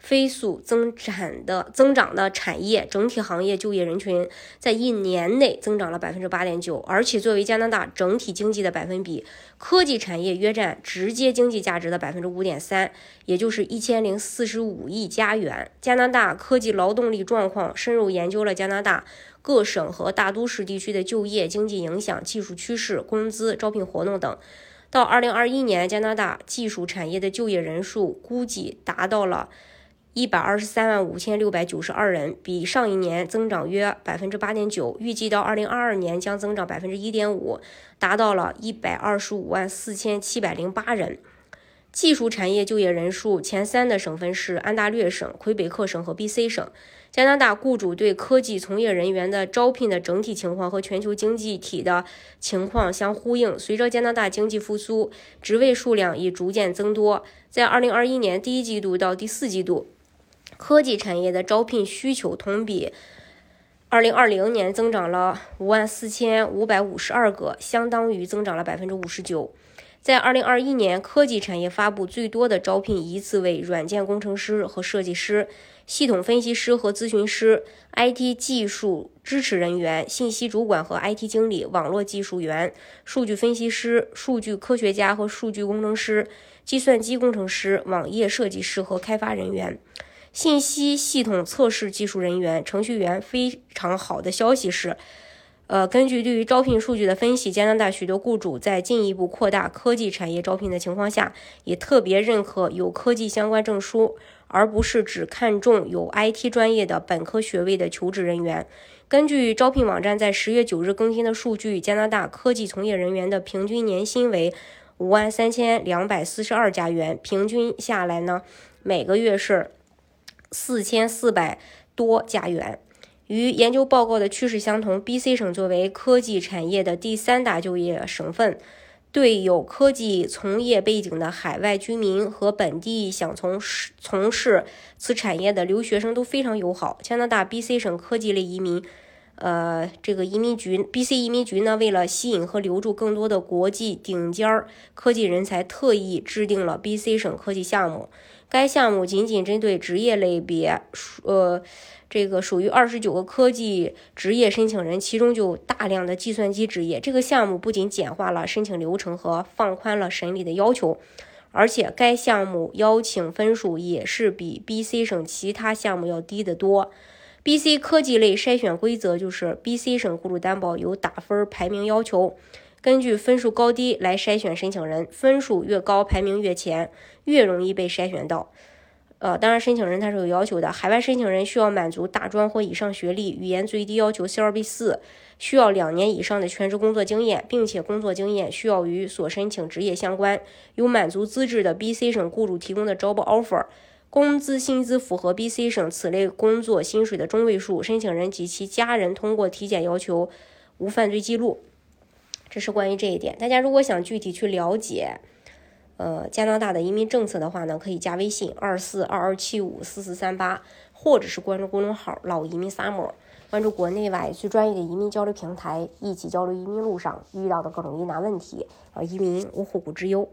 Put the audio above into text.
飞速增产的增长的产业，整体行业就业人群在一年内增长了百分之八点九，而且作为加拿大整体经济的百分比，科技产业约占直接经济价值的百分之五点三，也就是一千零四十五亿加元。加拿大科技劳动力状况深入研究了加拿大各省和大都市地区的就业经济影响、技术趋势、工资、招聘活动等。到二零二一年，加拿大技术产业的就业人数估计达到了。一百二十三万五千六百九十二人，比上一年增长约百分之八点九，预计到二零二二年将增长百分之一点五，达到了一百二十五万四千七百零八人。技术产业就业人数前三的省份是安大略省、魁北克省和 B.C 省。加拿大雇主对科技从业人员的招聘的整体情况和全球经济体的情况相呼应。随着加拿大经济复苏，职位数量已逐渐增多。在二零二一年第一季度到第四季度。科技产业的招聘需求同比二零二零年增长了五万四千五百五十二个，相当于增长了百分之五十九。在二零二一年，科技产业发布最多的招聘依次为软件工程师和设计师、系统分析师和咨询师、IT 技术支持人员、信息主管和 IT 经理、网络技术员、数据分析师、数据科学家和数据工程师、计算机工程师、网页设计师和开发人员。信息系统测试技术人员、程序员非常好的消息是，呃，根据对于招聘数据的分析，加拿大许多雇主在进一步扩大科技产业招聘的情况下，也特别认可有科技相关证书，而不是只看重有 IT 专业的本科学位的求职人员。根据招聘网站在十月九日更新的数据，加拿大科技从业人员的平均年薪为五万三千两百四十二加元，平均下来呢，每个月是。四千四百多家园，与研究报告的趋势相同。B.C 省作为科技产业的第三大就业省份，对有科技从业背景的海外居民和本地想从事从事此产业的留学生都非常友好。加拿大 B.C 省科技类移民。呃，这个移民局，B.C. 移民局呢，为了吸引和留住更多的国际顶尖儿科技人才，特意制定了 B.C. 省科技项目。该项目仅仅针对职业类别，呃，这个属于二十九个科技职业申请人，其中就大量的计算机职业。这个项目不仅简化了申请流程和放宽了审理的要求，而且该项目邀请分数也是比 B.C. 省其他项目要低得多。B.C. 科技类筛选规则就是 B.C. 省雇主担保有打分排名要求，根据分数高低来筛选申请人，分数越高，排名越前，越容易被筛选到。呃，当然申请人他是有要求的，海外申请人需要满足大专或以上学历，语言最低要求 C2、B4，需要两年以上的全职工作经验，并且工作经验需要与所申请职业相关，有满足资质的 B.C. 省雇主提供的 job offer。工资薪资符合 B.C 省此类工作薪水的中位数，申请人及其家人通过体检要求无犯罪记录。这是关于这一点。大家如果想具体去了解，呃，加拿大的移民政策的话呢，可以加微信二四二二七五四四三八，或者是关注公众号“老移民 summer”，关注国内外最专业的移民交流平台，一起交流移民路上遇到的各种疑难问题，啊移民无后顾之忧。